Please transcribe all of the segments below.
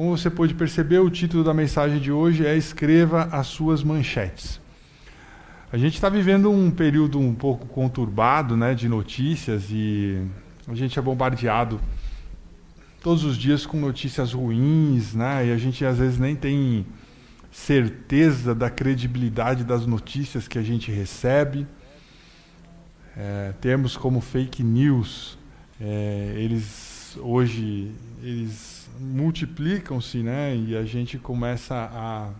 Como você pode perceber, o título da mensagem de hoje é Escreva as suas manchetes. A gente está vivendo um período um pouco conturbado né, de notícias e a gente é bombardeado todos os dias com notícias ruins, né, e a gente às vezes nem tem certeza da credibilidade das notícias que a gente recebe. É, termos como fake news, é, eles hoje eles multiplicam-se, né? E a gente começa a,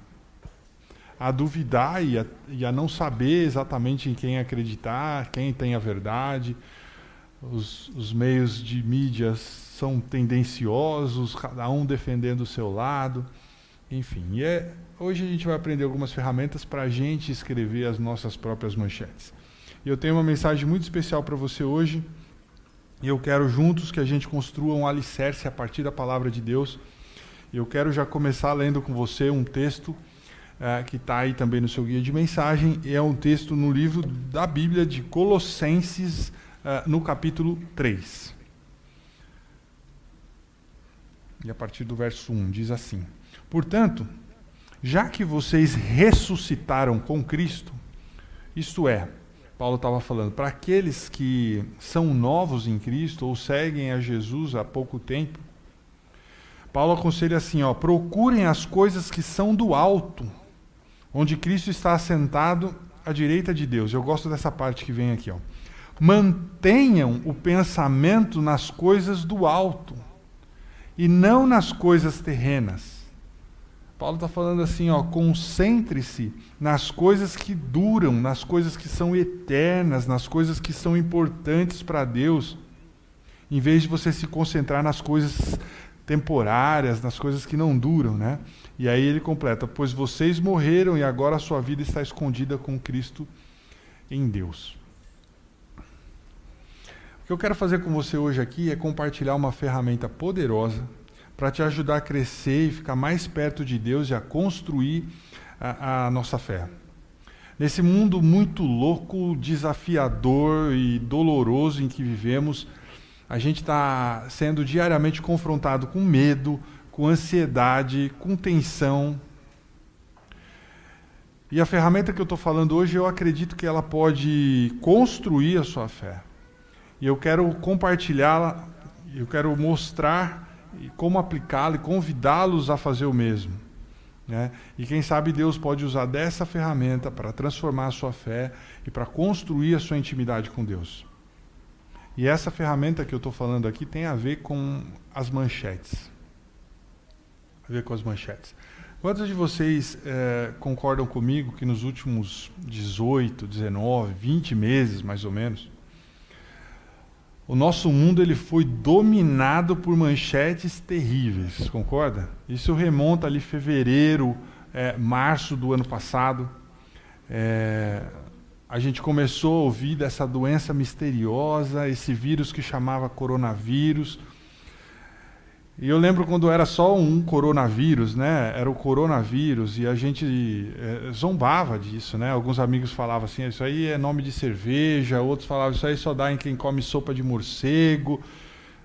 a duvidar e a, e a não saber exatamente em quem acreditar, quem tem a verdade. Os, os meios de mídias são tendenciosos, cada um defendendo o seu lado. Enfim, e é, hoje a gente vai aprender algumas ferramentas para a gente escrever as nossas próprias manchetes. E eu tenho uma mensagem muito especial para você hoje. E eu quero juntos que a gente construa um alicerce a partir da palavra de Deus. E eu quero já começar lendo com você um texto é, que está aí também no seu guia de mensagem. É um texto no livro da Bíblia de Colossenses, é, no capítulo 3. E a partir do verso 1 diz assim: Portanto, já que vocês ressuscitaram com Cristo, isto é, Paulo estava falando, para aqueles que são novos em Cristo ou seguem a Jesus há pouco tempo, Paulo aconselha assim: ó, procurem as coisas que são do alto, onde Cristo está assentado à direita de Deus. Eu gosto dessa parte que vem aqui. Ó. Mantenham o pensamento nas coisas do alto e não nas coisas terrenas Paulo está falando assim, ó, concentre-se nas coisas que duram, nas coisas que são eternas, nas coisas que são importantes para Deus, em vez de você se concentrar nas coisas temporárias, nas coisas que não duram, né? E aí ele completa: pois vocês morreram e agora a sua vida está escondida com Cristo em Deus. O que eu quero fazer com você hoje aqui é compartilhar uma ferramenta poderosa para te ajudar a crescer e ficar mais perto de Deus e a construir a, a nossa fé. Nesse mundo muito louco, desafiador e doloroso em que vivemos, a gente está sendo diariamente confrontado com medo, com ansiedade, com tensão. E a ferramenta que eu estou falando hoje, eu acredito que ela pode construir a sua fé. E eu quero compartilhá-la, eu quero mostrar e como aplicá-la e convidá-los a fazer o mesmo. Né? E quem sabe Deus pode usar dessa ferramenta para transformar a sua fé e para construir a sua intimidade com Deus. E essa ferramenta que eu estou falando aqui tem a ver com as manchetes. A ver com as manchetes. Quantos de vocês é, concordam comigo que nos últimos 18, 19, 20 meses, mais ou menos, o nosso mundo ele foi dominado por manchetes terríveis, concorda? Isso remonta ali fevereiro, é, março do ano passado. É, a gente começou a ouvir dessa doença misteriosa, esse vírus que chamava coronavírus. E eu lembro quando era só um coronavírus, né? Era o coronavírus e a gente é, zombava disso, né? Alguns amigos falavam assim, isso aí é nome de cerveja, outros falavam isso aí só dá em quem come sopa de morcego.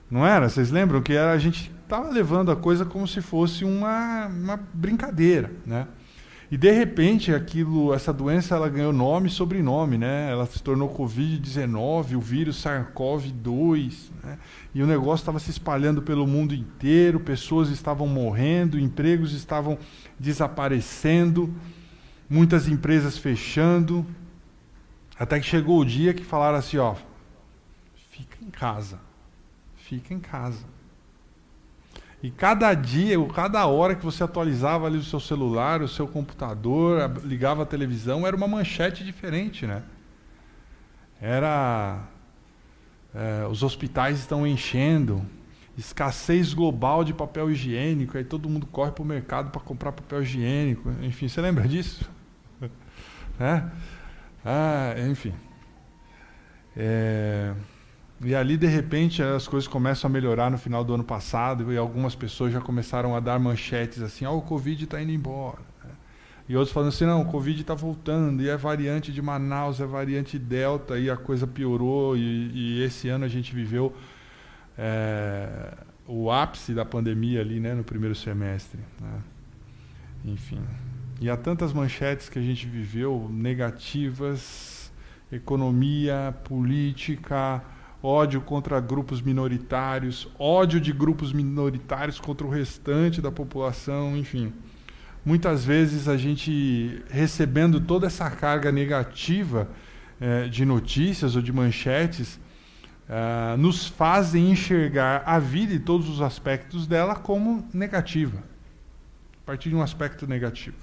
Não era? Vocês lembram que era, a gente estava levando a coisa como se fosse uma, uma brincadeira, né? E de repente aquilo, essa doença ela ganhou nome e sobrenome, né? Ela se tornou COVID-19, o vírus SARS-CoV-2, né? E o negócio estava se espalhando pelo mundo inteiro, pessoas estavam morrendo, empregos estavam desaparecendo, muitas empresas fechando. Até que chegou o dia que falaram assim, ó, fica em casa. Fica em casa. E cada dia, ou cada hora que você atualizava ali o seu celular, o seu computador, ligava a televisão, era uma manchete diferente, né? Era é, os hospitais estão enchendo, escassez global de papel higiênico, aí todo mundo corre para o mercado para comprar papel higiênico. Enfim, você lembra disso? é? Ah, enfim. É... E ali, de repente, as coisas começam a melhorar no final do ano passado e algumas pessoas já começaram a dar manchetes assim: oh, o Covid está indo embora. Né? E outros falando assim: não, o Covid está voltando, e é variante de Manaus, é variante Delta, e a coisa piorou. E, e esse ano a gente viveu é, o ápice da pandemia ali, né, no primeiro semestre. Né? Enfim. E há tantas manchetes que a gente viveu negativas, economia, política, ódio contra grupos minoritários, ódio de grupos minoritários contra o restante da população, enfim. Muitas vezes a gente recebendo toda essa carga negativa eh, de notícias ou de manchetes, uh, nos fazem enxergar a vida e todos os aspectos dela como negativa, a partir de um aspecto negativo.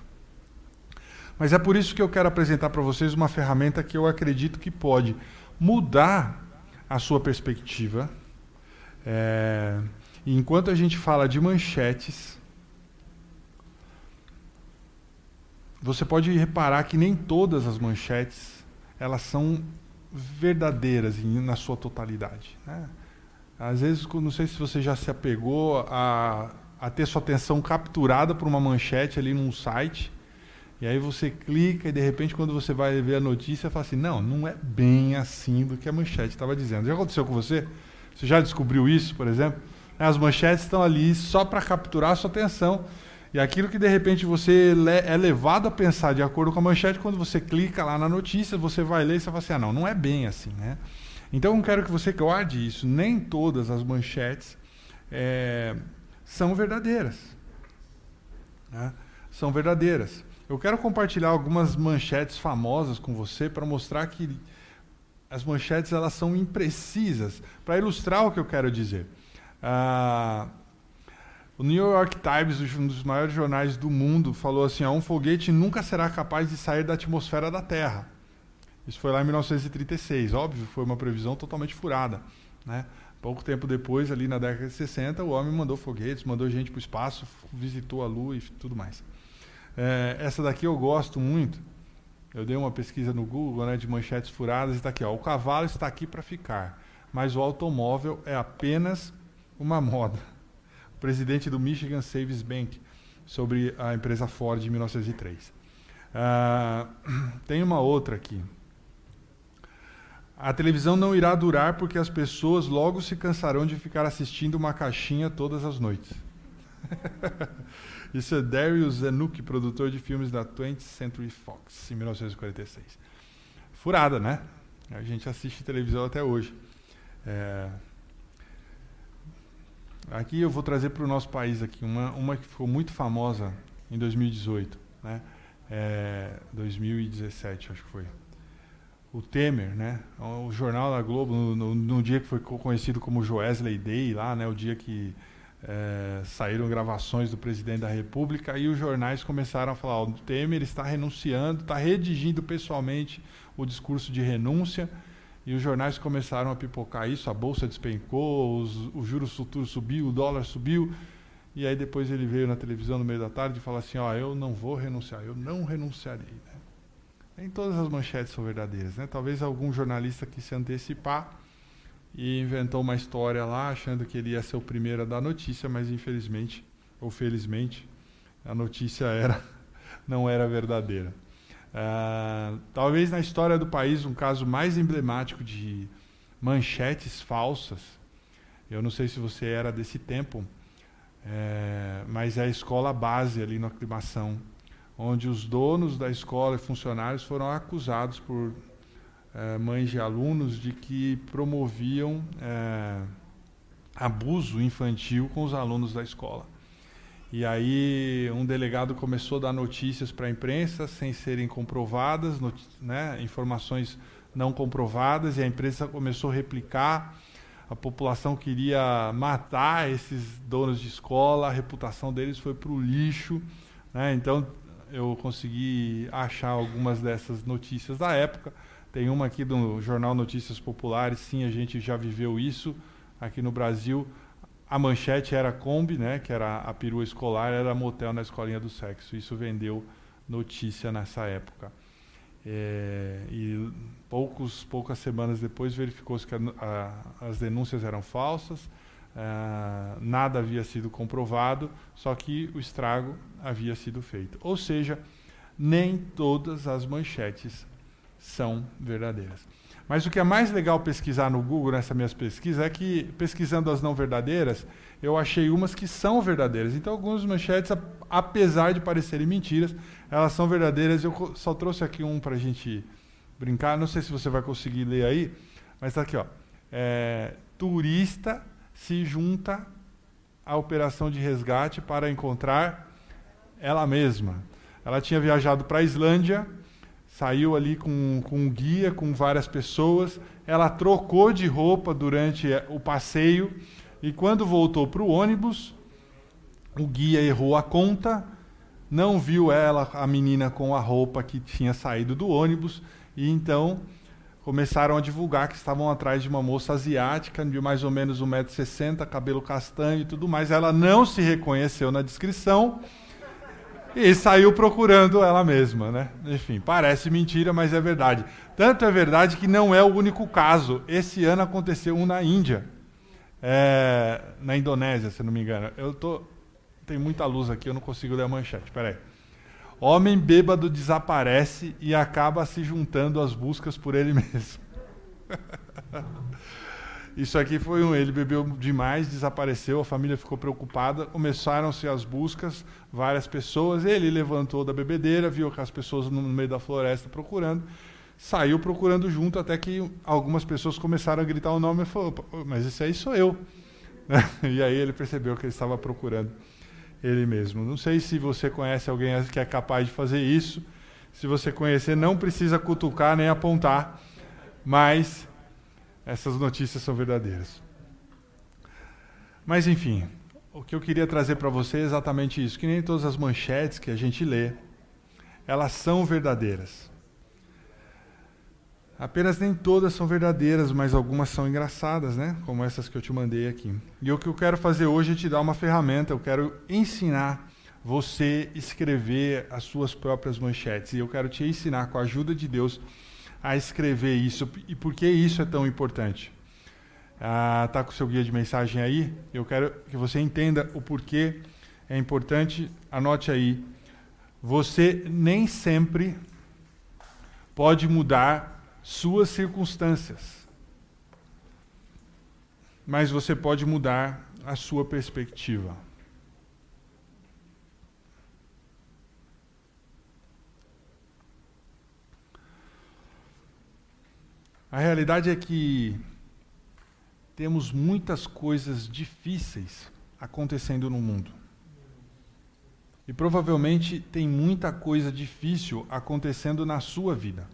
Mas é por isso que eu quero apresentar para vocês uma ferramenta que eu acredito que pode mudar a sua perspectiva. É, enquanto a gente fala de manchetes, você pode reparar que nem todas as manchetes elas são verdadeiras na sua totalidade. Né? Às vezes, não sei se você já se apegou a, a ter sua atenção capturada por uma manchete ali num site, e aí você clica e de repente quando você vai ver a notícia, fala assim, não, não é bem assim do que a manchete estava dizendo. Já aconteceu com você? Você já descobriu isso, por exemplo? As manchetes estão ali só para capturar a sua atenção e aquilo que de repente você é levado a pensar de acordo com a manchete, quando você clica lá na notícia, você vai ler e você fala assim: ah, não, não é bem assim, né? Então eu quero que você guarde isso. Nem todas as manchetes é, são verdadeiras. Né? São verdadeiras. Eu quero compartilhar algumas manchetes famosas com você para mostrar que as manchetes elas são imprecisas, para ilustrar o que eu quero dizer. Ah, o New York Times, um dos maiores jornais do mundo, falou assim: um foguete nunca será capaz de sair da atmosfera da Terra. Isso foi lá em 1936. Óbvio, foi uma previsão totalmente furada. Né? Pouco tempo depois, ali na década de 60, o homem mandou foguetes, mandou gente para o espaço, visitou a Lua e tudo mais. É, essa daqui eu gosto muito. Eu dei uma pesquisa no Google né, de manchetes furadas e está aqui. Ó, o cavalo está aqui para ficar, mas o automóvel é apenas uma moda presidente do Michigan Savings Bank, sobre a empresa Ford em 1903. Uh, ah, tem uma outra aqui. A televisão não irá durar porque as pessoas logo se cansarão de ficar assistindo uma caixinha todas as noites. Isso é Darius Zanuck, produtor de filmes da 20th Century Fox, em 1946. Furada, né? A gente assiste televisão até hoje. É, Aqui eu vou trazer para o nosso país aqui uma, uma que ficou muito famosa em 2018, né? É, 2017 acho que foi. O Temer, né? O jornal da Globo no, no, no dia que foi conhecido como Joesley Day lá, né? O dia que é, saíram gravações do presidente da República e os jornais começaram a falar: o Temer está renunciando, está redigindo pessoalmente o discurso de renúncia e os jornais começaram a pipocar isso, a bolsa despencou, os, o juros futuro subiu, o dólar subiu. E aí depois ele veio na televisão no meio da tarde e falou assim, ó, eu não vou renunciar, eu não renunciarei. Né? Nem todas as manchetes são verdadeiras. Né? Talvez algum jornalista quis se antecipar e inventou uma história lá, achando que ele ia ser o primeiro a dar notícia, mas infelizmente, ou felizmente, a notícia era não era verdadeira. Uh, talvez na história do país um caso mais emblemático de manchetes falsas. Eu não sei se você era desse tempo, é, mas é a escola base ali na aclimação, onde os donos da escola e funcionários foram acusados por é, mães de alunos de que promoviam é, abuso infantil com os alunos da escola. E aí um delegado começou a dar notícias para a imprensa sem serem comprovadas, né, informações não comprovadas, e a imprensa começou a replicar. A população queria matar esses donos de escola, a reputação deles foi para o lixo. Né? Então eu consegui achar algumas dessas notícias da época. Tem uma aqui do jornal Notícias Populares, sim, a gente já viveu isso aqui no Brasil a manchete era Kombi, né, que era a perua escolar, era motel na escolinha do sexo. Isso vendeu notícia nessa época. É, e poucos, poucas semanas depois verificou-se que a, a, as denúncias eram falsas, a, é, nada havia sido comprovado, só que o estrago havia sido feito. Ou seja, nem todas as manchetes são verdadeiras. Mas o que é mais legal pesquisar no Google nessas minhas pesquisas é que, pesquisando as não verdadeiras, eu achei umas que são verdadeiras. Então, algumas manchetes, apesar de parecerem mentiras, elas são verdadeiras. Eu só trouxe aqui um para a gente brincar. Não sei se você vai conseguir ler aí, mas está aqui, ó. É, turista se junta à operação de resgate para encontrar ela mesma. Ela tinha viajado para a Islândia, saiu ali com, com um guia, com várias pessoas. Ela trocou de roupa durante o passeio e quando voltou para o ônibus, o guia errou a conta, não viu ela, a menina, com a roupa que tinha saído do ônibus e então começaram a divulgar que estavam atrás de uma moça asiática de mais ou menos 1,60m, cabelo castanho e tudo mais. Ela não se reconheceu na descrição e saiu procurando ela mesma, né? Enfim, parece mentira, mas é verdade. Tanto é verdade que não é o único caso. Esse ano aconteceu um na Índia, é, na Indonésia, se não me engano. Eu tô tem muita luz aqui, eu não consigo ler a manchete. Espera aí. Homem bêbado desaparece e acaba se juntando às buscas por ele mesmo. Isso aqui foi um. Ele bebeu demais, desapareceu, a família ficou preocupada, começaram-se as buscas, várias pessoas. Ele levantou da bebedeira, viu que as pessoas no meio da floresta procurando, saiu procurando junto, até que algumas pessoas começaram a gritar o nome e falou: Mas esse aí sou eu. e aí ele percebeu que ele estava procurando ele mesmo. Não sei se você conhece alguém que é capaz de fazer isso. Se você conhecer, não precisa cutucar nem apontar, mas essas notícias são verdadeiras. Mas enfim, o que eu queria trazer para você é exatamente isso, que nem todas as manchetes que a gente lê, elas são verdadeiras. Apenas nem todas são verdadeiras, mas algumas são engraçadas, né? Como essas que eu te mandei aqui. E o que eu quero fazer hoje é te dar uma ferramenta, eu quero ensinar você a escrever as suas próprias manchetes. E eu quero te ensinar, com a ajuda de Deus, a escrever isso. E por que isso é tão importante? Ah, tá com o seu guia de mensagem aí? Eu quero que você entenda o porquê é importante. Anote aí. Você nem sempre pode mudar suas circunstâncias. Mas você pode mudar a sua perspectiva. A realidade é que temos muitas coisas difíceis acontecendo no mundo. E provavelmente tem muita coisa difícil acontecendo na sua vida.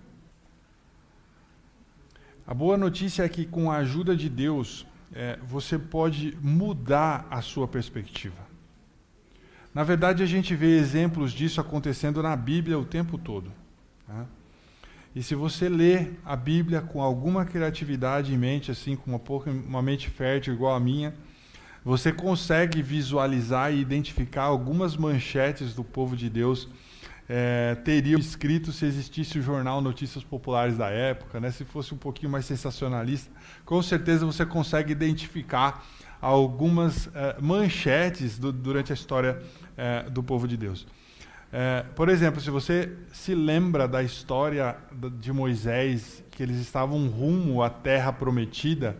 A boa notícia é que, com a ajuda de Deus, é, você pode mudar a sua perspectiva. Na verdade, a gente vê exemplos disso acontecendo na Bíblia o tempo todo. Tá? E se você lê a Bíblia com alguma criatividade em mente, assim, com uma, pouca, uma mente fértil igual a minha, você consegue visualizar e identificar algumas manchetes do povo de Deus é, teriam escrito se existisse o jornal Notícias Populares da época, né? se fosse um pouquinho mais sensacionalista, com certeza você consegue identificar algumas é, manchetes do, durante a história é, do povo de Deus. É, por exemplo, se você se lembra da história de Moisés, que eles estavam rumo à terra prometida,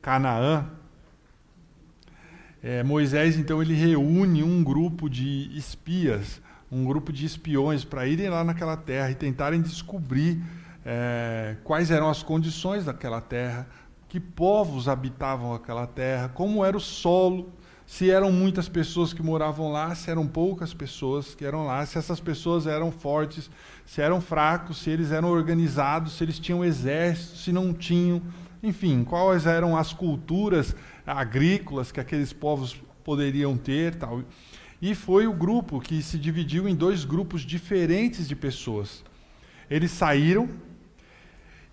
Canaã, é, Moisés então ele reúne um grupo de espias um grupo de espiões para irem lá naquela terra e tentarem descobrir é, quais eram as condições daquela terra, que povos habitavam aquela terra, como era o solo, se eram muitas pessoas que moravam lá, se eram poucas pessoas que eram lá, se essas pessoas eram fortes, se eram fracos, se eles eram organizados, se eles tinham exército, se não tinham, enfim, quais eram as culturas agrícolas que aqueles povos poderiam ter, tal. E foi o grupo que se dividiu em dois grupos diferentes de pessoas. Eles saíram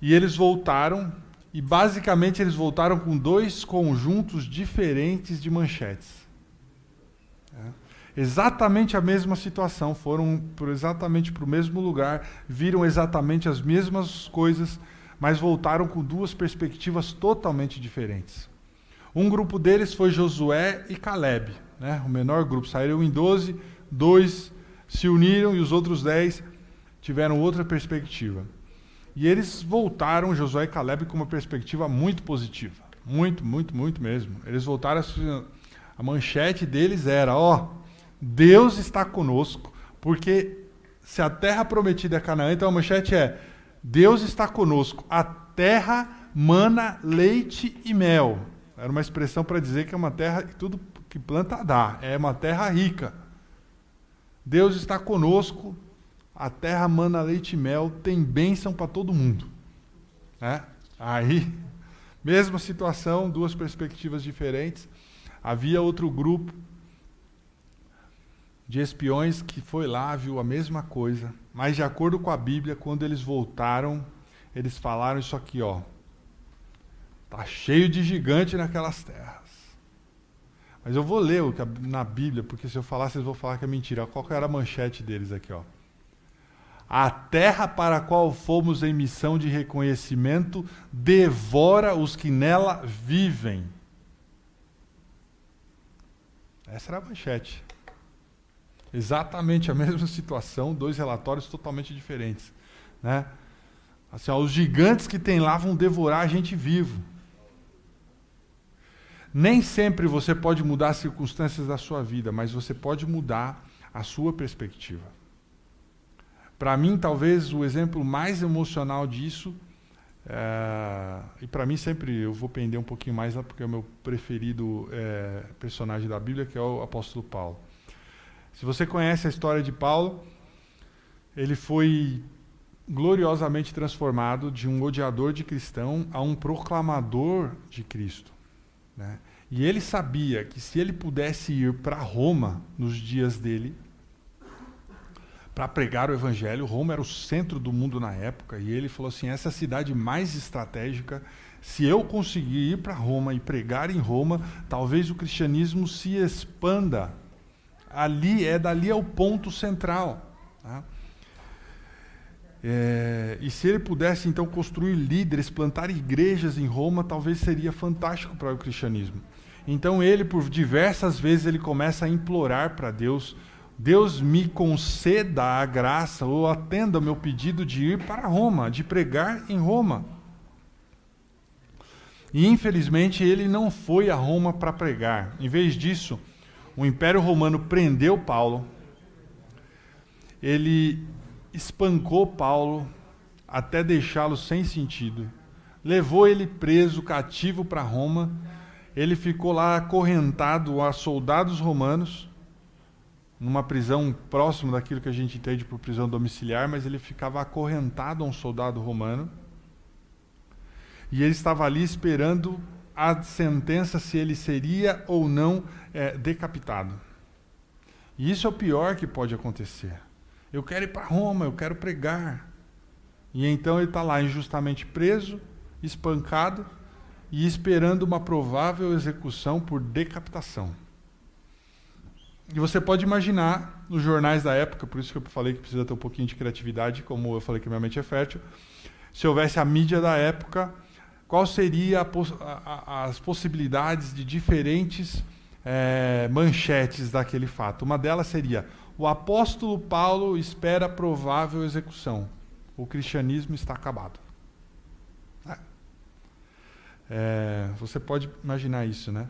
e eles voltaram, e basicamente eles voltaram com dois conjuntos diferentes de manchetes. É. Exatamente a mesma situação, foram exatamente para o mesmo lugar, viram exatamente as mesmas coisas, mas voltaram com duas perspectivas totalmente diferentes. Um grupo deles foi Josué e Caleb né, o menor grupo, saíram em 12, dois se uniram e os outros 10 tiveram outra perspectiva. E eles voltaram, Josué e Caleb, com uma perspectiva muito positiva. Muito, muito, muito mesmo. Eles voltaram a manchete deles era: ó, Deus está conosco, porque se a terra prometida é Canaã, então a manchete é: Deus está conosco, a terra mana leite e mel. Era uma expressão para dizer que é uma terra que tudo que planta dá, é uma terra rica. Deus está conosco, a terra mana leite e mel, tem bênção para todo mundo. É? Aí, mesma situação, duas perspectivas diferentes. Havia outro grupo de espiões que foi lá, viu a mesma coisa, mas de acordo com a Bíblia, quando eles voltaram, eles falaram isso aqui, ó. Tá cheio de gigante naquelas terras. Mas eu vou ler o que na Bíblia, porque se eu falar, vocês vão falar que é mentira. Qual que era a manchete deles aqui, ó? A terra para a qual fomos em missão de reconhecimento devora os que nela vivem. Essa era a manchete. Exatamente a mesma situação, dois relatórios totalmente diferentes. Né? Assim, ó, os gigantes que tem lá vão devorar a gente vivo. Nem sempre você pode mudar as circunstâncias da sua vida, mas você pode mudar a sua perspectiva. Para mim, talvez o exemplo mais emocional disso é, e para mim sempre eu vou pender um pouquinho mais lá porque é o meu preferido é, personagem da Bíblia que é o apóstolo Paulo. Se você conhece a história de Paulo, ele foi gloriosamente transformado de um odiador de cristão a um proclamador de Cristo. Né? E ele sabia que se ele pudesse ir para Roma nos dias dele, para pregar o evangelho. Roma era o centro do mundo na época e ele falou assim: essa é a cidade mais estratégica. Se eu conseguir ir para Roma e pregar em Roma, talvez o cristianismo se expanda. Ali é dali é o ponto central. Tá? É, e se ele pudesse então construir líderes, plantar igrejas em Roma, talvez seria fantástico para o cristianismo. Então ele, por diversas vezes, ele começa a implorar para Deus Deus me conceda a graça ou atenda o meu pedido de ir para Roma, de pregar em Roma. E infelizmente ele não foi a Roma para pregar. Em vez disso, o Império Romano prendeu Paulo, ele espancou Paulo até deixá-lo sem sentido, levou ele preso, cativo para Roma. Ele ficou lá acorrentado a soldados romanos numa prisão próximo daquilo que a gente entende por prisão domiciliar, mas ele ficava acorrentado a um soldado romano. E ele estava ali esperando a sentença se ele seria ou não é, decapitado. E isso é o pior que pode acontecer. Eu quero ir para Roma, eu quero pregar. E então ele está lá injustamente preso, espancado e esperando uma provável execução por decapitação. E você pode imaginar nos jornais da época, por isso que eu falei que precisa ter um pouquinho de criatividade, como eu falei que minha mente é fértil. Se houvesse a mídia da época, qual seria a, a, as possibilidades de diferentes é, manchetes daquele fato? Uma delas seria: o apóstolo Paulo espera provável execução. O cristianismo está acabado. É. É, você pode imaginar isso, né?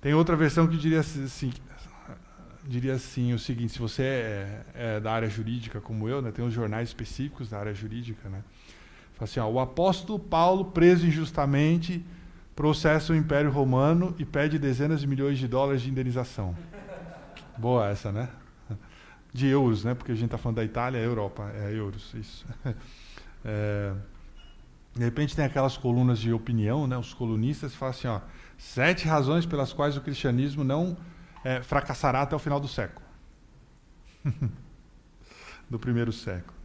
Tem outra versão que diria assim, diria assim o seguinte: se você é, é, da área jurídica como eu, né, tem os jornais específicos da área jurídica, né? Fala assim: ó, o apóstolo Paulo preso injustamente processa o Império Romano e pede dezenas de milhões de dólares de indenização. Boa essa, né? De euros, né? Porque a gente está falando da Itália, é Europa, é euros, isso. É, de repente tem aquelas colunas de opinião, né? Os colunistas falam assim, ó, sete razões pelas quais o cristianismo não é, fracassará até o final do século do primeiro século.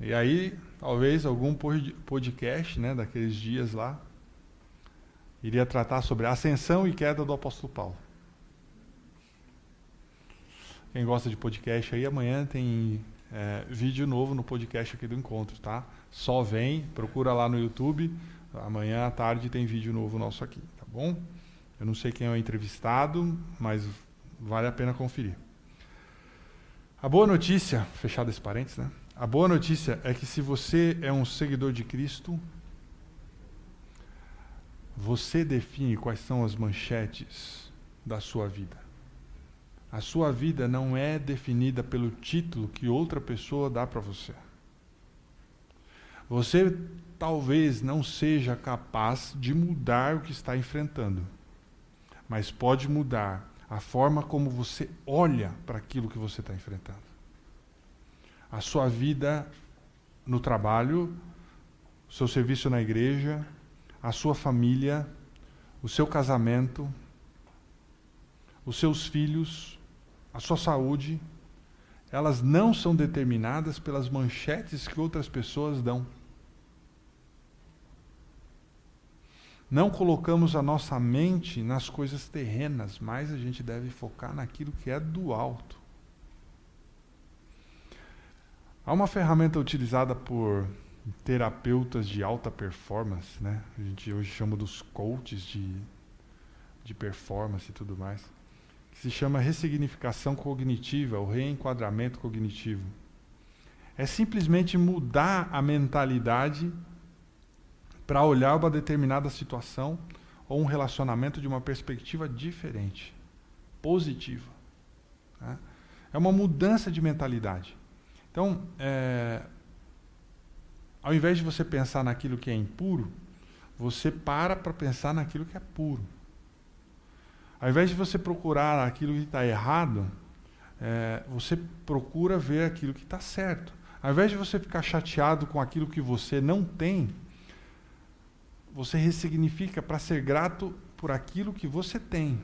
E aí, talvez algum podcast né, daqueles dias lá iria tratar sobre a ascensão e queda do apóstolo Paulo. Quem gosta de podcast aí, amanhã tem é, vídeo novo no podcast aqui do encontro, tá? Só vem, procura lá no YouTube. Amanhã à tarde tem vídeo novo nosso aqui, tá bom? Eu não sei quem é o entrevistado, mas vale a pena conferir. A boa notícia, fechado esse parênteses, né? A boa notícia é que se você é um seguidor de Cristo, você define quais são as manchetes da sua vida. A sua vida não é definida pelo título que outra pessoa dá para você. Você talvez não seja capaz de mudar o que está enfrentando, mas pode mudar a forma como você olha para aquilo que você está enfrentando a sua vida no trabalho, o seu serviço na igreja, a sua família, o seu casamento, os seus filhos, a sua saúde, elas não são determinadas pelas manchetes que outras pessoas dão. Não colocamos a nossa mente nas coisas terrenas, mas a gente deve focar naquilo que é do alto. Há uma ferramenta utilizada por terapeutas de alta performance, né? A gente hoje chama dos coaches de, de performance e tudo mais, que se chama ressignificação cognitiva, ou reenquadramento cognitivo. É simplesmente mudar a mentalidade para olhar uma determinada situação ou um relacionamento de uma perspectiva diferente, positiva. Né? É uma mudança de mentalidade. Então, é, ao invés de você pensar naquilo que é impuro, você para para pensar naquilo que é puro. Ao invés de você procurar aquilo que está errado, é, você procura ver aquilo que está certo. Ao invés de você ficar chateado com aquilo que você não tem, você ressignifica para ser grato por aquilo que você tem.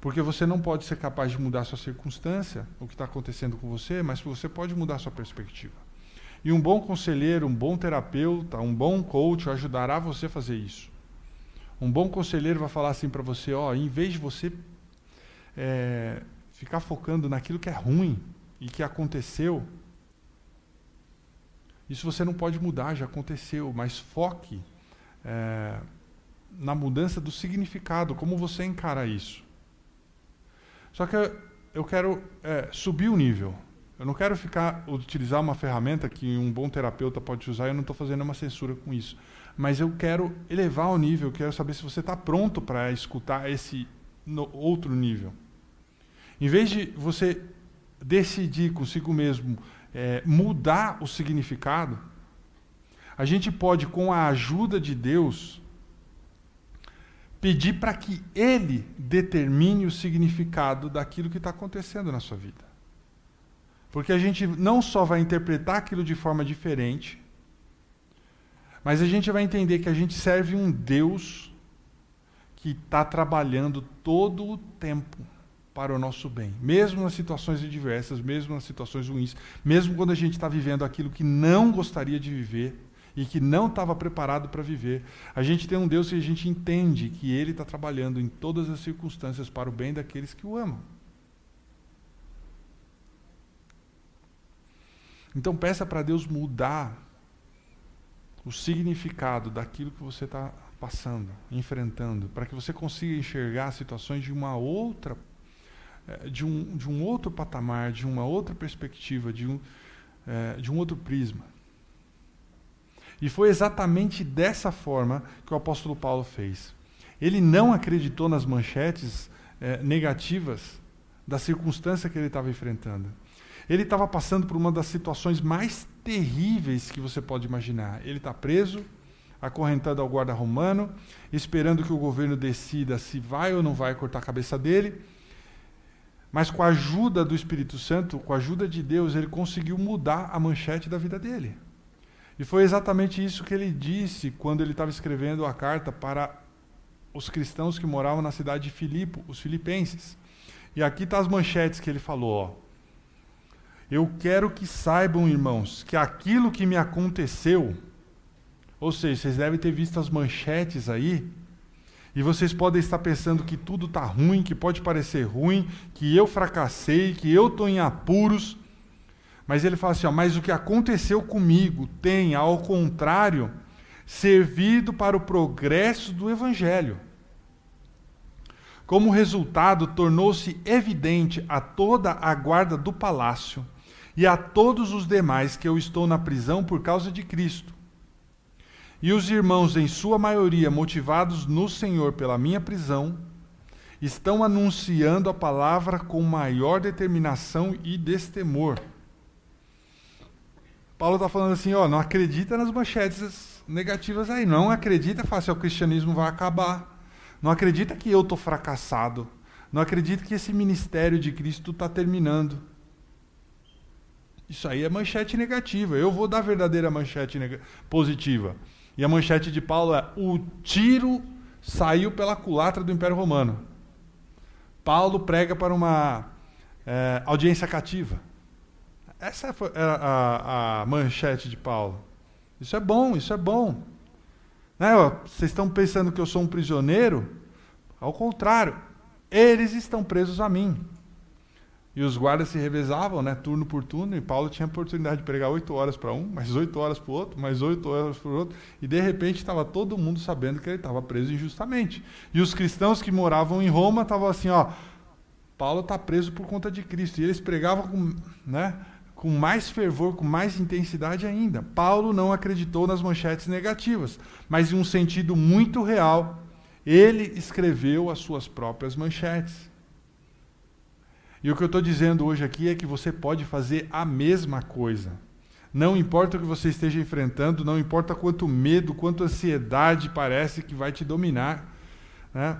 Porque você não pode ser capaz de mudar sua circunstância, o que está acontecendo com você, mas você pode mudar sua perspectiva. E um bom conselheiro, um bom terapeuta, um bom coach ajudará você a fazer isso. Um bom conselheiro vai falar assim para você: ó, em vez de você é, ficar focando naquilo que é ruim e que aconteceu, isso você não pode mudar, já aconteceu, mas foque é, na mudança do significado, como você encara isso. Só que eu quero é, subir o nível. Eu não quero ficar utilizar uma ferramenta que um bom terapeuta pode usar. Eu não estou fazendo uma censura com isso, mas eu quero elevar o nível. Quero saber se você está pronto para escutar esse outro nível. Em vez de você decidir consigo mesmo é, mudar o significado, a gente pode, com a ajuda de Deus, pedir para que Ele determine o significado daquilo que está acontecendo na sua vida. Porque a gente não só vai interpretar aquilo de forma diferente, mas a gente vai entender que a gente serve um Deus que está trabalhando todo o tempo para o nosso bem, mesmo nas situações adversas, mesmo nas situações ruins, mesmo quando a gente está vivendo aquilo que não gostaria de viver, e que não estava preparado para viver. A gente tem um Deus que a gente entende que Ele está trabalhando em todas as circunstâncias para o bem daqueles que o amam. Então peça para Deus mudar o significado daquilo que você está passando, enfrentando, para que você consiga enxergar situações de uma outra, de um, de um outro patamar, de uma outra perspectiva, de um, é, de um outro prisma. E foi exatamente dessa forma que o apóstolo Paulo fez. Ele não acreditou nas manchetes eh, negativas da circunstância que ele estava enfrentando. Ele estava passando por uma das situações mais terríveis que você pode imaginar. Ele está preso, acorrentado ao guarda romano, esperando que o governo decida se vai ou não vai cortar a cabeça dele. Mas com a ajuda do Espírito Santo, com a ajuda de Deus, ele conseguiu mudar a manchete da vida dele. E foi exatamente isso que ele disse quando ele estava escrevendo a carta para os cristãos que moravam na cidade de Filipe, os filipenses. E aqui está as manchetes que ele falou. Ó. Eu quero que saibam, irmãos, que aquilo que me aconteceu, ou seja, vocês devem ter visto as manchetes aí, e vocês podem estar pensando que tudo está ruim, que pode parecer ruim, que eu fracassei, que eu estou em apuros. Mas ele fala assim: ó, mas o que aconteceu comigo tem, ao contrário, servido para o progresso do Evangelho. Como resultado, tornou-se evidente a toda a guarda do palácio e a todos os demais que eu estou na prisão por causa de Cristo. E os irmãos, em sua maioria motivados no Senhor pela minha prisão, estão anunciando a palavra com maior determinação e destemor. Paulo está falando assim, ó, não acredita nas manchetes negativas aí, não acredita, fala assim, o cristianismo vai acabar. Não acredita que eu estou fracassado. Não acredita que esse ministério de Cristo está terminando. Isso aí é manchete negativa. Eu vou dar a verdadeira manchete positiva. E a manchete de Paulo é: o tiro saiu pela culatra do Império Romano. Paulo prega para uma é, audiência cativa. Essa é a, a, manchete de Paulo. Isso é bom, isso é bom. Né? Vocês estão pensando que eu sou um prisioneiro? Ao contrário, eles estão presos a mim. E os guardas se revezavam, né, turno por turno, e Paulo tinha a oportunidade de pregar oito horas para um, mais oito horas para o outro, mais oito horas para o outro, e de repente estava todo mundo sabendo que ele estava preso injustamente. E os cristãos que moravam em Roma estavam assim, ó, Paulo está preso por conta de Cristo. E eles pregavam com, né, com mais fervor, com mais intensidade ainda. Paulo não acreditou nas manchetes negativas, mas em um sentido muito real, ele escreveu as suas próprias manchetes. E o que eu estou dizendo hoje aqui é que você pode fazer a mesma coisa. Não importa o que você esteja enfrentando, não importa quanto medo, quanto ansiedade parece que vai te dominar. Né?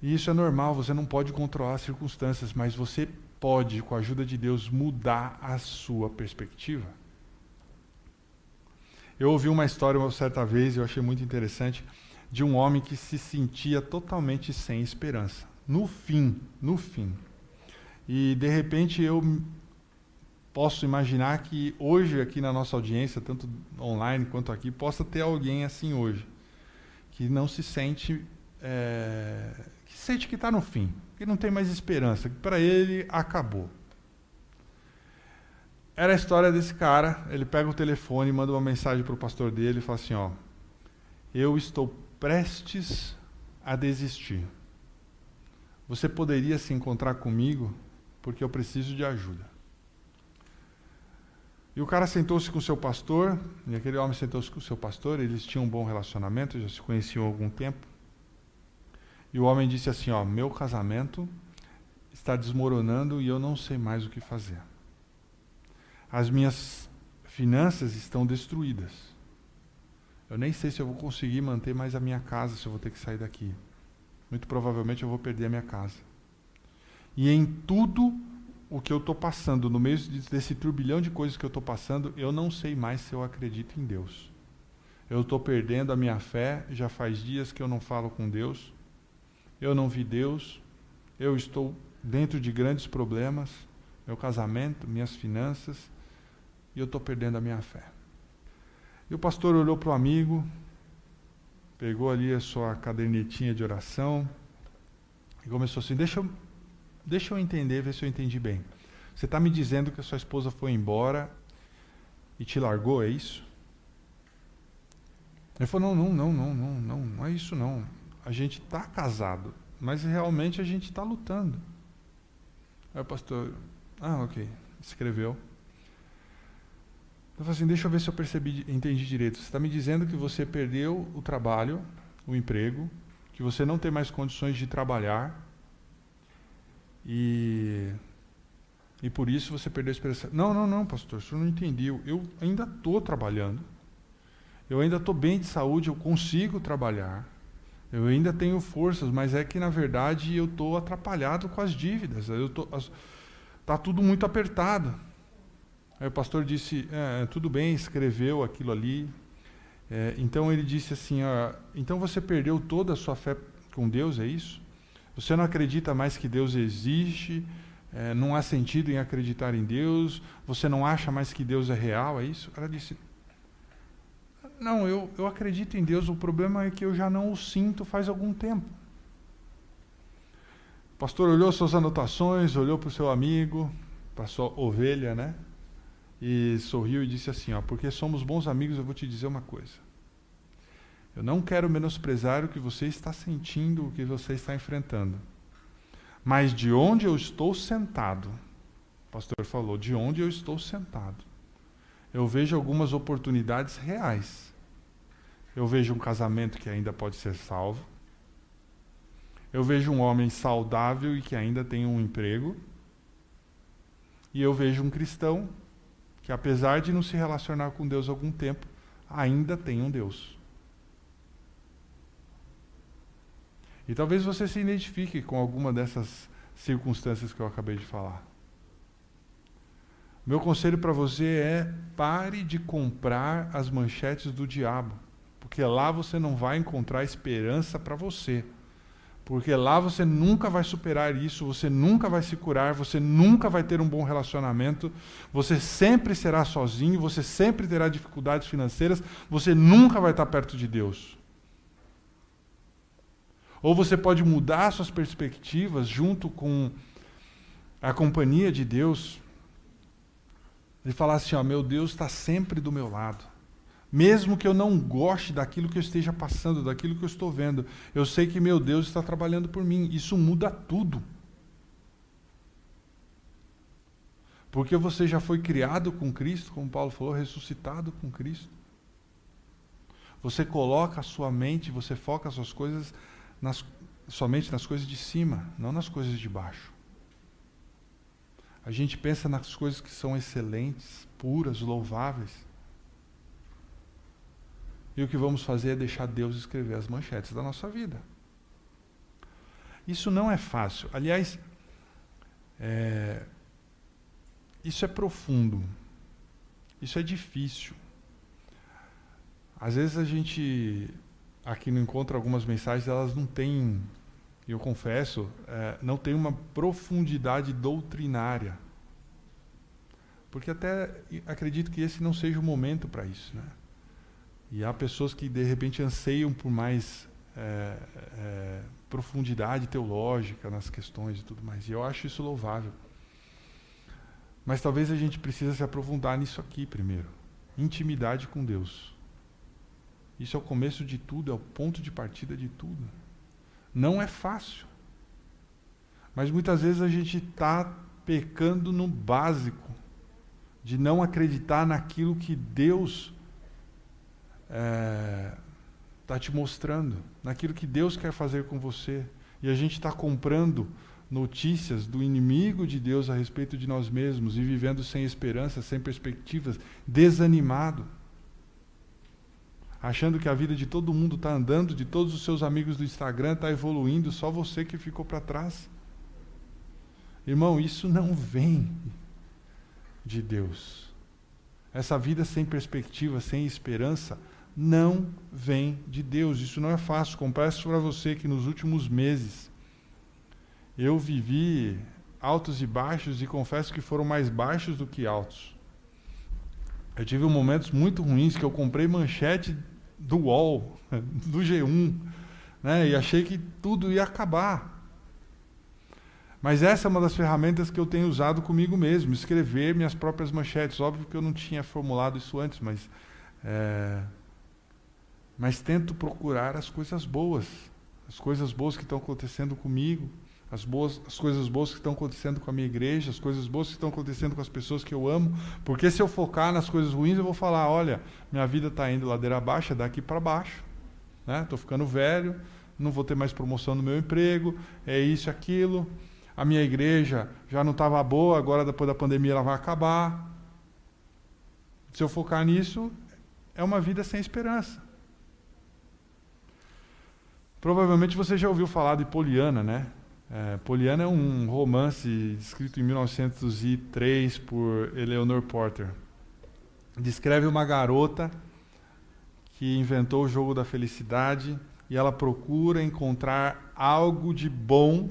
E isso é normal, você não pode controlar as circunstâncias, mas você pode, com a ajuda de Deus, mudar a sua perspectiva. Eu ouvi uma história uma certa vez, eu achei muito interessante, de um homem que se sentia totalmente sem esperança. No fim, no fim. E de repente eu posso imaginar que hoje aqui na nossa audiência, tanto online quanto aqui, possa ter alguém assim hoje, que não se sente, é, que sente que está no fim, que não tem mais esperança, que para ele acabou. Era a história desse cara, ele pega o telefone, manda uma mensagem para o pastor dele e fala assim, ó, eu estou prestes a desistir. Você poderia se encontrar comigo porque eu preciso de ajuda. E o cara sentou-se com o seu pastor, e aquele homem sentou-se com o seu pastor, eles tinham um bom relacionamento, já se conheciam há algum tempo. E o homem disse assim: Ó, meu casamento está desmoronando e eu não sei mais o que fazer. As minhas finanças estão destruídas. Eu nem sei se eu vou conseguir manter mais a minha casa se eu vou ter que sair daqui. Muito provavelmente eu vou perder a minha casa. E em tudo o que eu estou passando, no meio desse turbilhão de coisas que eu estou passando, eu não sei mais se eu acredito em Deus. Eu estou perdendo a minha fé, já faz dias que eu não falo com Deus eu não vi Deus, eu estou dentro de grandes problemas, meu casamento, minhas finanças, e eu estou perdendo a minha fé. E o pastor olhou para o amigo, pegou ali a sua cadernetinha de oração e começou assim: deixa eu, deixa eu entender, ver se eu entendi bem. Você está me dizendo que a sua esposa foi embora e te largou, é isso? Ele falou: não, não, não, não, não, não, não é isso não a gente está casado, mas realmente a gente está lutando. Aí o pastor, ah, ok, escreveu. Eu falei assim, deixa eu ver se eu percebi, entendi direito. Você está me dizendo que você perdeu o trabalho, o emprego, que você não tem mais condições de trabalhar e e por isso você perdeu a esperança. Não, não, não, pastor, o senhor não entendeu. Eu ainda estou trabalhando. Eu ainda estou bem de saúde, eu consigo trabalhar. Eu ainda tenho forças, mas é que na verdade eu estou atrapalhado com as dívidas. Eu tô, tá tudo muito apertado. Aí o pastor disse: é, tudo bem, escreveu aquilo ali. É, então ele disse assim: então você perdeu toda a sua fé com Deus, é isso? Você não acredita mais que Deus existe? É, não há sentido em acreditar em Deus? Você não acha mais que Deus é real? É isso? Ela disse: não, eu, eu acredito em Deus, o problema é que eu já não o sinto faz algum tempo. O pastor olhou suas anotações, olhou para o seu amigo, para sua ovelha, né? E sorriu e disse assim: ó, porque somos bons amigos, eu vou te dizer uma coisa. Eu não quero menosprezar o que você está sentindo, o que você está enfrentando. Mas de onde eu estou sentado, O pastor falou, de onde eu estou sentado. Eu vejo algumas oportunidades reais. Eu vejo um casamento que ainda pode ser salvo. Eu vejo um homem saudável e que ainda tem um emprego. E eu vejo um cristão que, apesar de não se relacionar com Deus há algum tempo, ainda tem um Deus. E talvez você se identifique com alguma dessas circunstâncias que eu acabei de falar. Meu conselho para você é pare de comprar as manchetes do diabo, porque lá você não vai encontrar esperança para você. Porque lá você nunca vai superar isso, você nunca vai se curar, você nunca vai ter um bom relacionamento, você sempre será sozinho, você sempre terá dificuldades financeiras, você nunca vai estar perto de Deus. Ou você pode mudar suas perspectivas junto com a companhia de Deus e falar assim: ó, meu Deus está sempre do meu lado. Mesmo que eu não goste daquilo que eu esteja passando, daquilo que eu estou vendo, eu sei que meu Deus está trabalhando por mim. Isso muda tudo. Porque você já foi criado com Cristo, como Paulo falou, ressuscitado com Cristo. Você coloca a sua mente, você foca as suas coisas nas, somente nas coisas de cima, não nas coisas de baixo. A gente pensa nas coisas que são excelentes, puras, louváveis. E o que vamos fazer é deixar Deus escrever as manchetes da nossa vida. Isso não é fácil. Aliás, é, isso é profundo. Isso é difícil. Às vezes a gente aqui no encontro algumas mensagens elas não têm, eu confesso, é, não tem uma profundidade doutrinária. Porque até acredito que esse não seja o momento para isso. Né? E há pessoas que de repente anseiam por mais é, é, profundidade teológica nas questões e tudo mais. E eu acho isso louvável. Mas talvez a gente precisa se aprofundar nisso aqui primeiro. Intimidade com Deus. Isso é o começo de tudo, é o ponto de partida de tudo. Não é fácil. Mas muitas vezes a gente está pecando no básico, de não acreditar naquilo que Deus está é, tá te mostrando, naquilo que Deus quer fazer com você. E a gente está comprando notícias do inimigo de Deus a respeito de nós mesmos e vivendo sem esperança, sem perspectivas, desanimado achando que a vida de todo mundo está andando, de todos os seus amigos do Instagram está evoluindo, só você que ficou para trás. Irmão, isso não vem de Deus. Essa vida sem perspectiva, sem esperança, não vem de Deus. Isso não é fácil. Confesso para você que nos últimos meses eu vivi altos e baixos e confesso que foram mais baixos do que altos. Eu tive momentos muito ruins que eu comprei manchete do UOL, do G1, né? e achei que tudo ia acabar. Mas essa é uma das ferramentas que eu tenho usado comigo mesmo, escrever minhas próprias manchetes. Óbvio que eu não tinha formulado isso antes, mas, é, mas tento procurar as coisas boas, as coisas boas que estão acontecendo comigo as, boas, as coisas boas que estão acontecendo com a minha igreja, as coisas boas que estão acontecendo com as pessoas que eu amo. Porque se eu focar nas coisas ruins, eu vou falar: olha, minha vida está indo ladeira abaixo, é daqui para baixo. Estou né? ficando velho, não vou ter mais promoção no meu emprego, é isso, aquilo. A minha igreja já não estava boa, agora depois da pandemia ela vai acabar. Se eu focar nisso, é uma vida sem esperança. Provavelmente você já ouviu falar de Poliana, né? É, Poliana é um romance escrito em 1903 por Eleanor Porter. Descreve uma garota que inventou o jogo da felicidade e ela procura encontrar algo de bom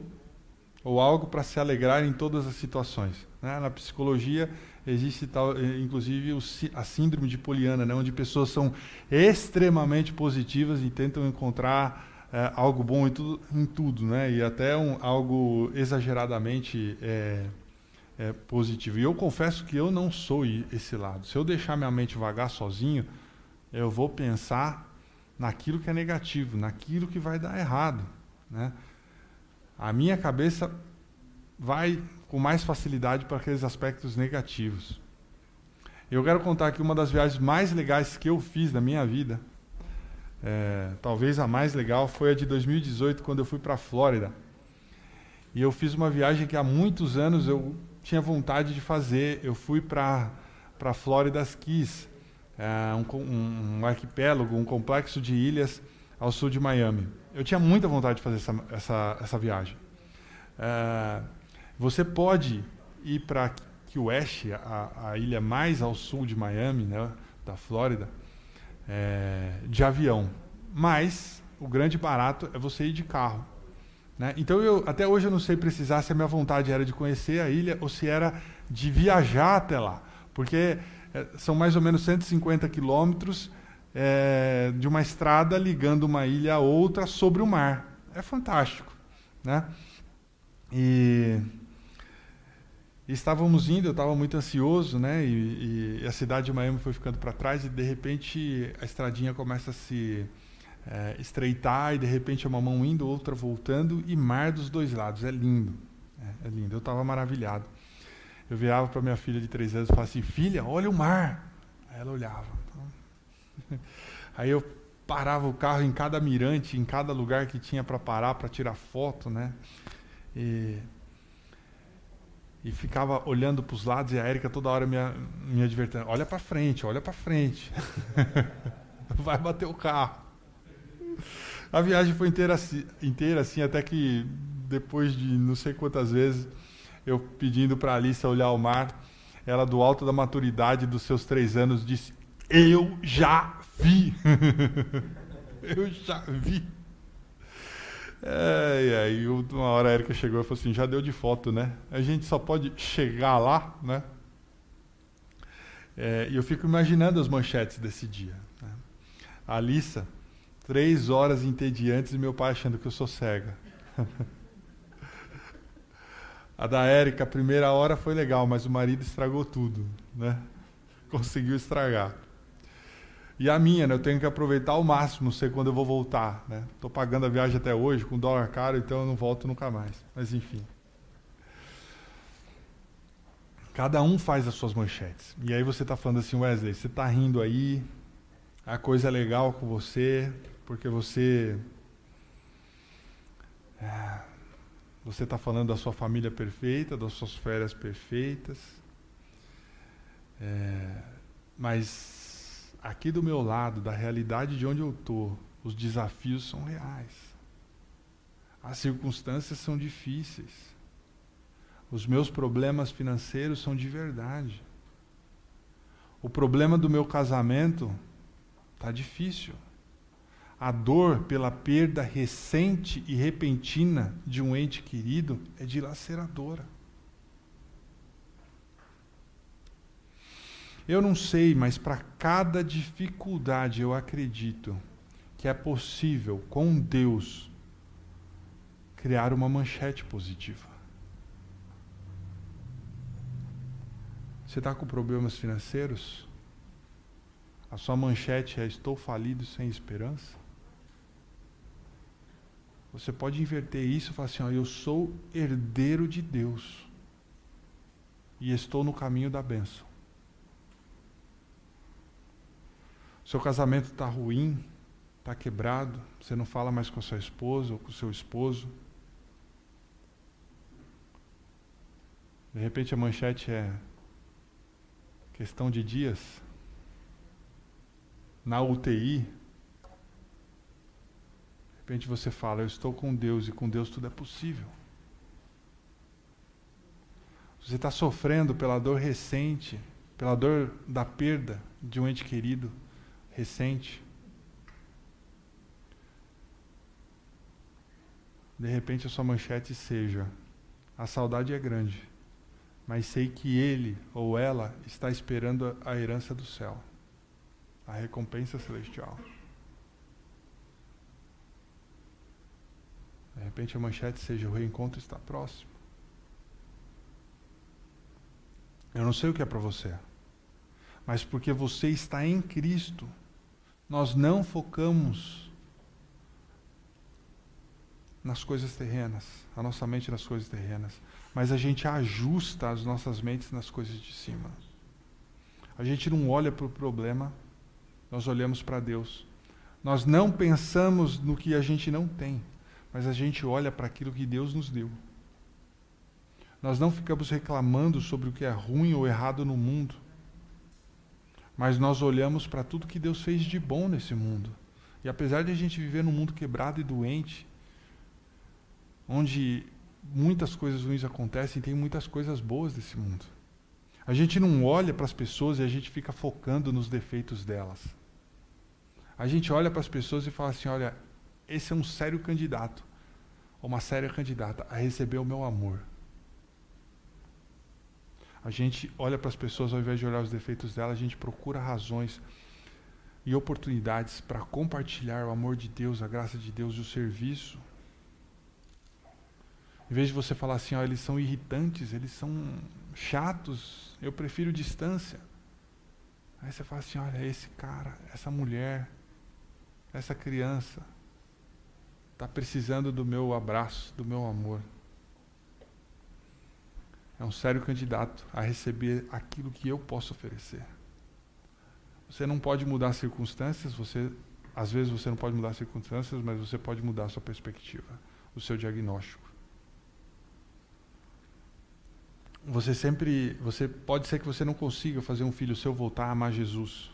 ou algo para se alegrar em todas as situações. Né? Na psicologia existe tal, eh, inclusive a síndrome de Poliana, né? onde pessoas são extremamente positivas e tentam encontrar é, algo bom em tudo, em tudo, né? E até um, algo exageradamente é, é, positivo. E eu confesso que eu não sou esse lado. Se eu deixar minha mente vagar sozinho, eu vou pensar naquilo que é negativo, naquilo que vai dar errado, né? A minha cabeça vai com mais facilidade para aqueles aspectos negativos. Eu quero contar que uma das viagens mais legais que eu fiz na minha vida, é, talvez a mais legal, foi a de 2018, quando eu fui para a Flórida. E eu fiz uma viagem que há muitos anos eu tinha vontade de fazer. Eu fui para a Flórida Keys, é, um, um, arquipélago, um complexo de ilhas ao sul de Miami. Eu tinha muita vontade de fazer essa, essa, essa viagem. É, você pode ir para Key West, a, a, ilha mais ao sul de Miami, né, da Flórida, é, de avião. Mas o grande barato é você ir de carro. Né? Então, eu, até hoje eu não sei precisar se a minha vontade era de conhecer a ilha ou se era de viajar até lá. Porque é, são mais ou menos 150 quilômetros é, de uma estrada ligando uma ilha a outra sobre o mar. É fantástico. Né? E, estávamos indo, eu estava muito ansioso, né? E, e, a cidade de Miami foi ficando para trás e de repente a estradinha começa a se é, estreitar e de repente é uma mão indo, outra voltando e mar dos dois lados. É lindo, é, é lindo. Eu estava maravilhado. Eu virava para minha filha de três anos e falava assim: Filha, olha o mar. Aí ela olhava. Aí eu parava o carro em cada mirante, em cada lugar que tinha para parar para tirar foto, né? E, e ficava olhando para os lados e a Érica toda hora me, me advertindo: olha para frente, olha para frente. Vai bater o carro. A viagem foi inteira assim, inteira assim, até que depois de não sei quantas vezes eu pedindo para a Alice olhar o mar, ela do alto da maturidade dos seus três anos disse: Eu já vi. eu já vi. É, e aí, uma hora a Erika chegou e falou assim: já deu de foto, né? A gente só pode chegar lá, né? É, e eu fico imaginando as manchetes desse dia. Né? A Alissa, três horas entediantes e meu pai achando que eu sou cega. a da Érica, a primeira hora foi legal, mas o marido estragou tudo, né? Conseguiu estragar. E a minha, né, eu tenho que aproveitar ao máximo, não sei quando eu vou voltar. Né? pagando a viagem até hoje, com dólar caro, então eu não volto nunca mais. Mas enfim. Cada um faz as suas manchetes. E aí você está falando assim, Wesley, você está rindo aí, a coisa é legal com você, porque você. É, você está falando da sua família perfeita, das suas férias perfeitas. É, mas aqui do meu lado, da realidade de onde eu estou, os desafios são reais. As circunstâncias são difíceis. Os meus problemas financeiros são de verdade. O problema do meu casamento está difícil. A dor pela perda recente e repentina de um ente querido é dilaceradora. Eu não sei, mas para cada dificuldade eu acredito que é possível, com Deus, criar uma manchete positiva. Você está com problemas financeiros? A sua manchete é: Estou falido sem esperança? Você pode inverter isso e falar assim: ó, Eu sou herdeiro de Deus e estou no caminho da bênção. Seu casamento está ruim, está quebrado, você não fala mais com a sua esposa ou com o seu esposo. De repente a manchete é questão de dias. Na UTI, de repente você fala, eu estou com Deus e com Deus tudo é possível. Você está sofrendo pela dor recente, pela dor da perda de um ente querido recente. De repente a sua manchete seja: a saudade é grande, mas sei que ele ou ela está esperando a herança do céu, a recompensa celestial. De repente a manchete seja: o reencontro está próximo. Eu não sei o que é para você, mas porque você está em Cristo nós não focamos nas coisas terrenas, a nossa mente nas coisas terrenas, mas a gente ajusta as nossas mentes nas coisas de cima. A gente não olha para o problema, nós olhamos para Deus. Nós não pensamos no que a gente não tem, mas a gente olha para aquilo que Deus nos deu. Nós não ficamos reclamando sobre o que é ruim ou errado no mundo, mas nós olhamos para tudo que Deus fez de bom nesse mundo. E apesar de a gente viver num mundo quebrado e doente, onde muitas coisas ruins acontecem, tem muitas coisas boas desse mundo. A gente não olha para as pessoas e a gente fica focando nos defeitos delas. A gente olha para as pessoas e fala assim: olha, esse é um sério candidato, ou uma séria candidata a receber o meu amor. A gente olha para as pessoas ao invés de olhar os defeitos delas, a gente procura razões e oportunidades para compartilhar o amor de Deus, a graça de Deus e o serviço. Em vez de você falar assim, ó, eles são irritantes, eles são chatos, eu prefiro distância. Aí você fala assim, olha, esse cara, essa mulher, essa criança está precisando do meu abraço, do meu amor. É um sério candidato a receber aquilo que eu posso oferecer. Você não pode mudar as circunstâncias, você às vezes você não pode mudar as circunstâncias, mas você pode mudar a sua perspectiva, o seu diagnóstico. Você sempre, você pode ser que você não consiga fazer um filho seu voltar a amar Jesus.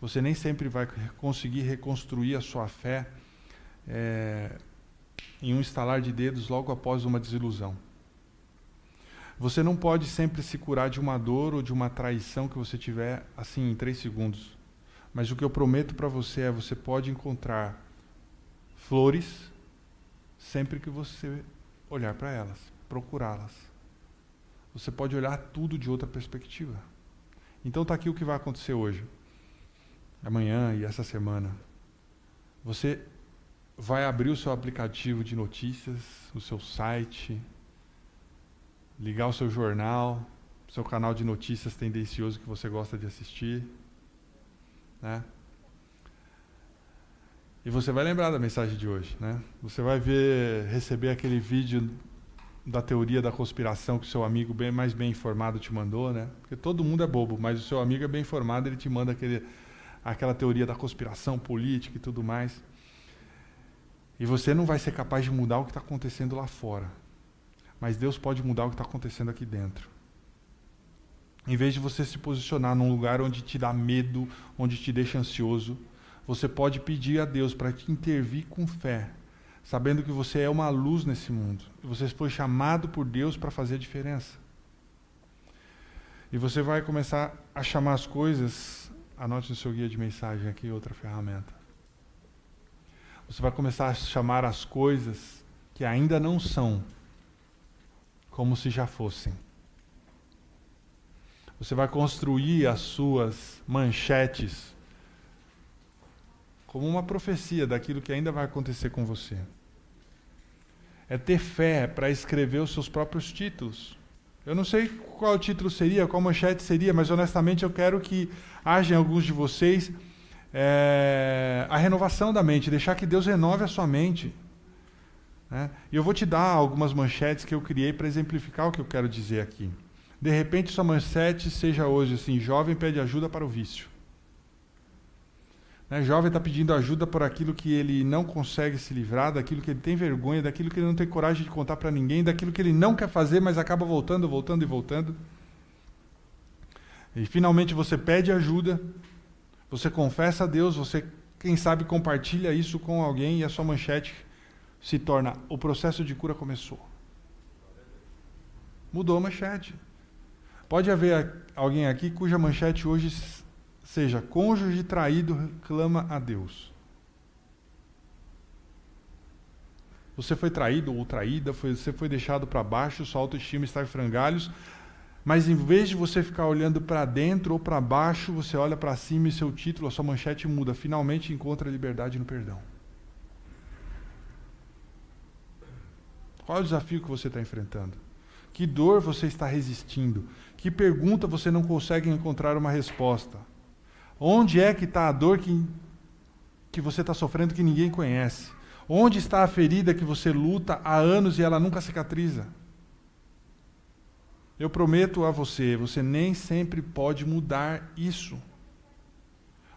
Você nem sempre vai conseguir reconstruir a sua fé é, em um estalar de dedos logo após uma desilusão. Você não pode sempre se curar de uma dor ou de uma traição que você tiver assim em três segundos. Mas o que eu prometo para você é: você pode encontrar flores sempre que você olhar para elas, procurá-las. Você pode olhar tudo de outra perspectiva. Então está aqui o que vai acontecer hoje, amanhã e essa semana. Você vai abrir o seu aplicativo de notícias, o seu site, ligar o seu jornal, seu canal de notícias tendencioso que você gosta de assistir, né? E você vai lembrar da mensagem de hoje, né? Você vai ver, receber aquele vídeo da teoria da conspiração que o seu amigo bem mais bem informado te mandou, né? Porque todo mundo é bobo, mas o seu amigo é bem informado, ele te manda aquele, aquela teoria da conspiração política e tudo mais. E você não vai ser capaz de mudar o que está acontecendo lá fora. Mas Deus pode mudar o que está acontecendo aqui dentro. Em vez de você se posicionar num lugar onde te dá medo, onde te deixa ansioso, você pode pedir a Deus para te intervir com fé, sabendo que você é uma luz nesse mundo. E você foi chamado por Deus para fazer a diferença. E você vai começar a chamar as coisas, anote no seu guia de mensagem aqui outra ferramenta. Você vai começar a chamar as coisas que ainda não são como se já fossem. Você vai construir as suas manchetes como uma profecia daquilo que ainda vai acontecer com você. É ter fé para escrever os seus próprios títulos. Eu não sei qual título seria, qual manchete seria, mas honestamente eu quero que haja em alguns de vocês é, a renovação da mente, deixar que Deus renove a sua mente. Né? E eu vou te dar algumas manchetes que eu criei para exemplificar o que eu quero dizer aqui. De repente, sua manchete seja hoje assim: jovem pede ajuda para o vício. Né? Jovem está pedindo ajuda por aquilo que ele não consegue se livrar, daquilo que ele tem vergonha, daquilo que ele não tem coragem de contar para ninguém, daquilo que ele não quer fazer, mas acaba voltando, voltando e voltando. E finalmente você pede ajuda, você confessa a Deus, você, quem sabe, compartilha isso com alguém e a sua manchete se torna o processo de cura começou. Mudou a manchete. Pode haver alguém aqui cuja manchete hoje seja cônjuge traído clama a Deus. Você foi traído ou traída, foi, você foi deixado para baixo, sua autoestima está em frangalhos, mas em vez de você ficar olhando para dentro ou para baixo, você olha para cima e seu título, a sua manchete muda. Finalmente encontra liberdade no perdão. Qual é o desafio que você está enfrentando? Que dor você está resistindo? Que pergunta você não consegue encontrar uma resposta? Onde é que está a dor que, que você está sofrendo que ninguém conhece? Onde está a ferida que você luta há anos e ela nunca cicatriza? Eu prometo a você, você nem sempre pode mudar isso.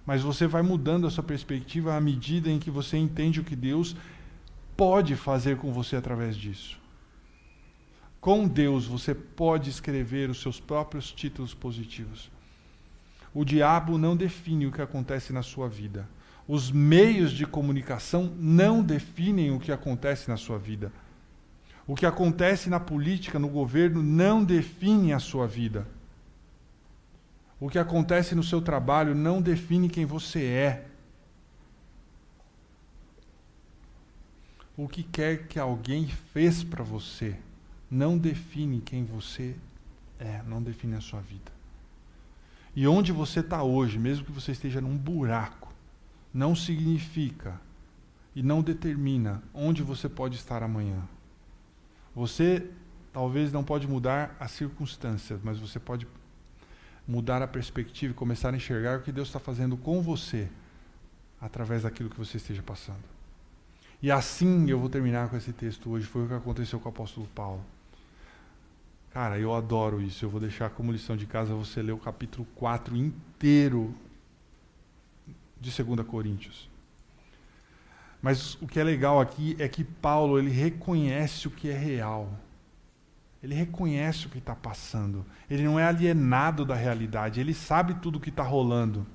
Mas você vai mudando a sua perspectiva à medida em que você entende o que Deus pode fazer com você através disso. Com Deus você pode escrever os seus próprios títulos positivos. O diabo não define o que acontece na sua vida. Os meios de comunicação não definem o que acontece na sua vida. O que acontece na política, no governo, não define a sua vida. O que acontece no seu trabalho não define quem você é. O que quer que alguém fez para você não define quem você é, não define a sua vida. E onde você está hoje, mesmo que você esteja num buraco, não significa e não determina onde você pode estar amanhã. Você talvez não pode mudar as circunstâncias, mas você pode mudar a perspectiva e começar a enxergar o que Deus está fazendo com você através daquilo que você esteja passando. E assim eu vou terminar com esse texto hoje. Foi o que aconteceu com o apóstolo Paulo. Cara, eu adoro isso. Eu vou deixar como lição de casa você ler o capítulo 4 inteiro de 2 Coríntios. Mas o que é legal aqui é que Paulo ele reconhece o que é real. Ele reconhece o que está passando. Ele não é alienado da realidade. Ele sabe tudo o que está rolando.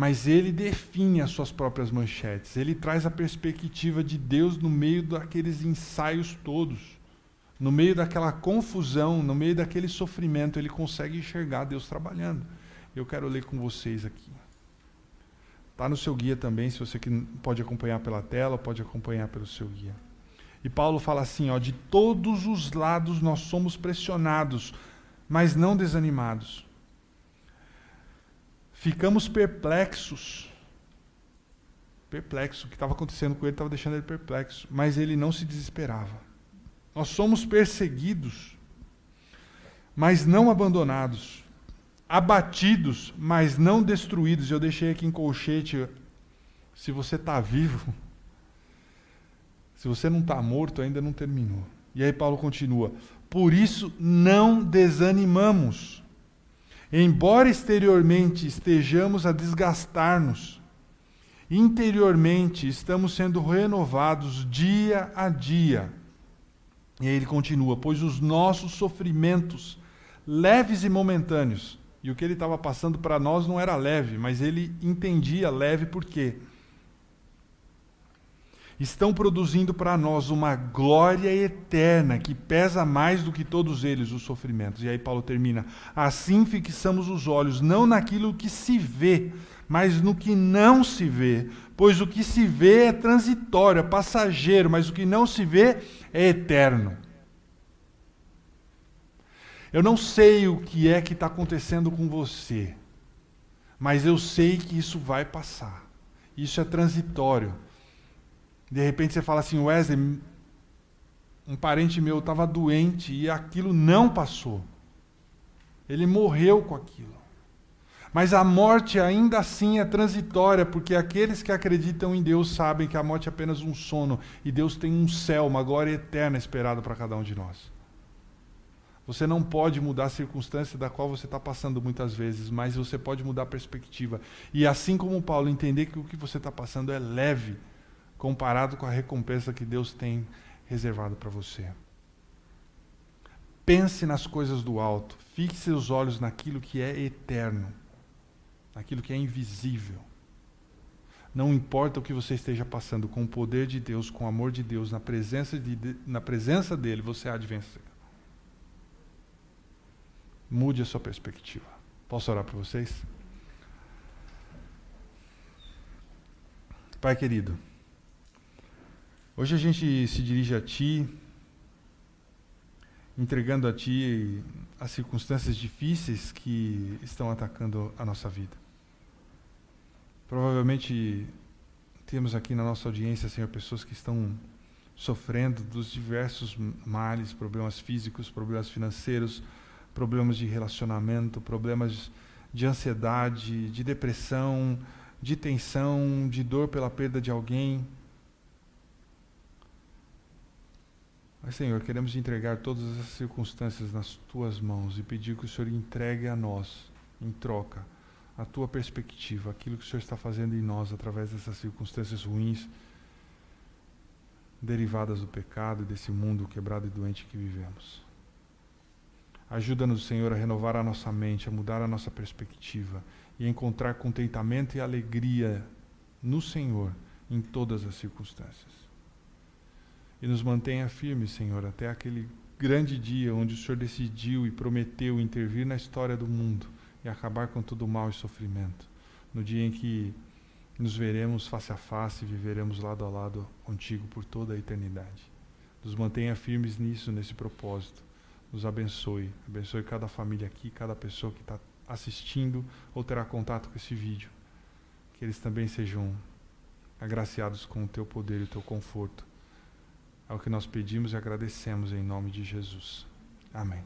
Mas ele define as suas próprias manchetes. Ele traz a perspectiva de Deus no meio daqueles ensaios todos. No meio daquela confusão, no meio daquele sofrimento, ele consegue enxergar Deus trabalhando. Eu quero ler com vocês aqui. Está no seu guia também, se você pode acompanhar pela tela, pode acompanhar pelo seu guia. E Paulo fala assim: ó, de todos os lados nós somos pressionados, mas não desanimados. Ficamos perplexos. Perplexo. O que estava acontecendo com ele estava deixando ele perplexo. Mas ele não se desesperava. Nós somos perseguidos, mas não abandonados abatidos, mas não destruídos. Eu deixei aqui em colchete. Se você está vivo, se você não está morto, ainda não terminou. E aí Paulo continua: Por isso não desanimamos. Embora exteriormente estejamos a desgastar-nos, interiormente estamos sendo renovados dia a dia. E aí ele continua: Pois os nossos sofrimentos, leves e momentâneos, e o que ele estava passando para nós não era leve, mas ele entendia leve por quê? Estão produzindo para nós uma glória eterna que pesa mais do que todos eles, os sofrimentos. E aí Paulo termina: Assim fixamos os olhos não naquilo que se vê, mas no que não se vê. Pois o que se vê é transitório, é passageiro, mas o que não se vê é eterno. Eu não sei o que é que está acontecendo com você, mas eu sei que isso vai passar. Isso é transitório. De repente você fala assim, Wesley, um parente meu estava doente e aquilo não passou. Ele morreu com aquilo. Mas a morte ainda assim é transitória, porque aqueles que acreditam em Deus sabem que a morte é apenas um sono e Deus tem um céu, uma glória eterna esperada para cada um de nós. Você não pode mudar a circunstância da qual você está passando muitas vezes, mas você pode mudar a perspectiva. E assim como Paulo, entender que o que você está passando é leve comparado com a recompensa que Deus tem reservado para você. Pense nas coisas do alto, fixe os olhos naquilo que é eterno, naquilo que é invisível. Não importa o que você esteja passando, com o poder de Deus, com o amor de Deus, na presença, de, na presença dele, você há de vencer. Mude a sua perspectiva. Posso orar para vocês? Pai querido, hoje a gente se dirige a Ti, entregando a Ti as circunstâncias difíceis que estão atacando a nossa vida. Provavelmente temos aqui na nossa audiência, Senhor, pessoas que estão sofrendo dos diversos males, problemas físicos, problemas financeiros, problemas de relacionamento, problemas de ansiedade, de depressão, de tensão, de dor pela perda de alguém. Mas, Senhor, queremos entregar todas as circunstâncias nas tuas mãos e pedir que o Senhor entregue a nós, em troca, a tua perspectiva, aquilo que o Senhor está fazendo em nós através dessas circunstâncias ruins, derivadas do pecado e desse mundo quebrado e doente que vivemos. Ajuda-nos, Senhor, a renovar a nossa mente, a mudar a nossa perspectiva e a encontrar contentamento e alegria no Senhor em todas as circunstâncias. E nos mantenha firmes, Senhor, até aquele grande dia onde o Senhor decidiu e prometeu intervir na história do mundo e acabar com todo o mal e sofrimento. No dia em que nos veremos face a face e viveremos lado a lado contigo por toda a eternidade. Nos mantenha firmes nisso, nesse propósito. Nos abençoe. Abençoe cada família aqui, cada pessoa que está assistindo ou terá contato com esse vídeo. Que eles também sejam agraciados com o teu poder e o teu conforto. É o que nós pedimos e agradecemos em nome de Jesus. Amém.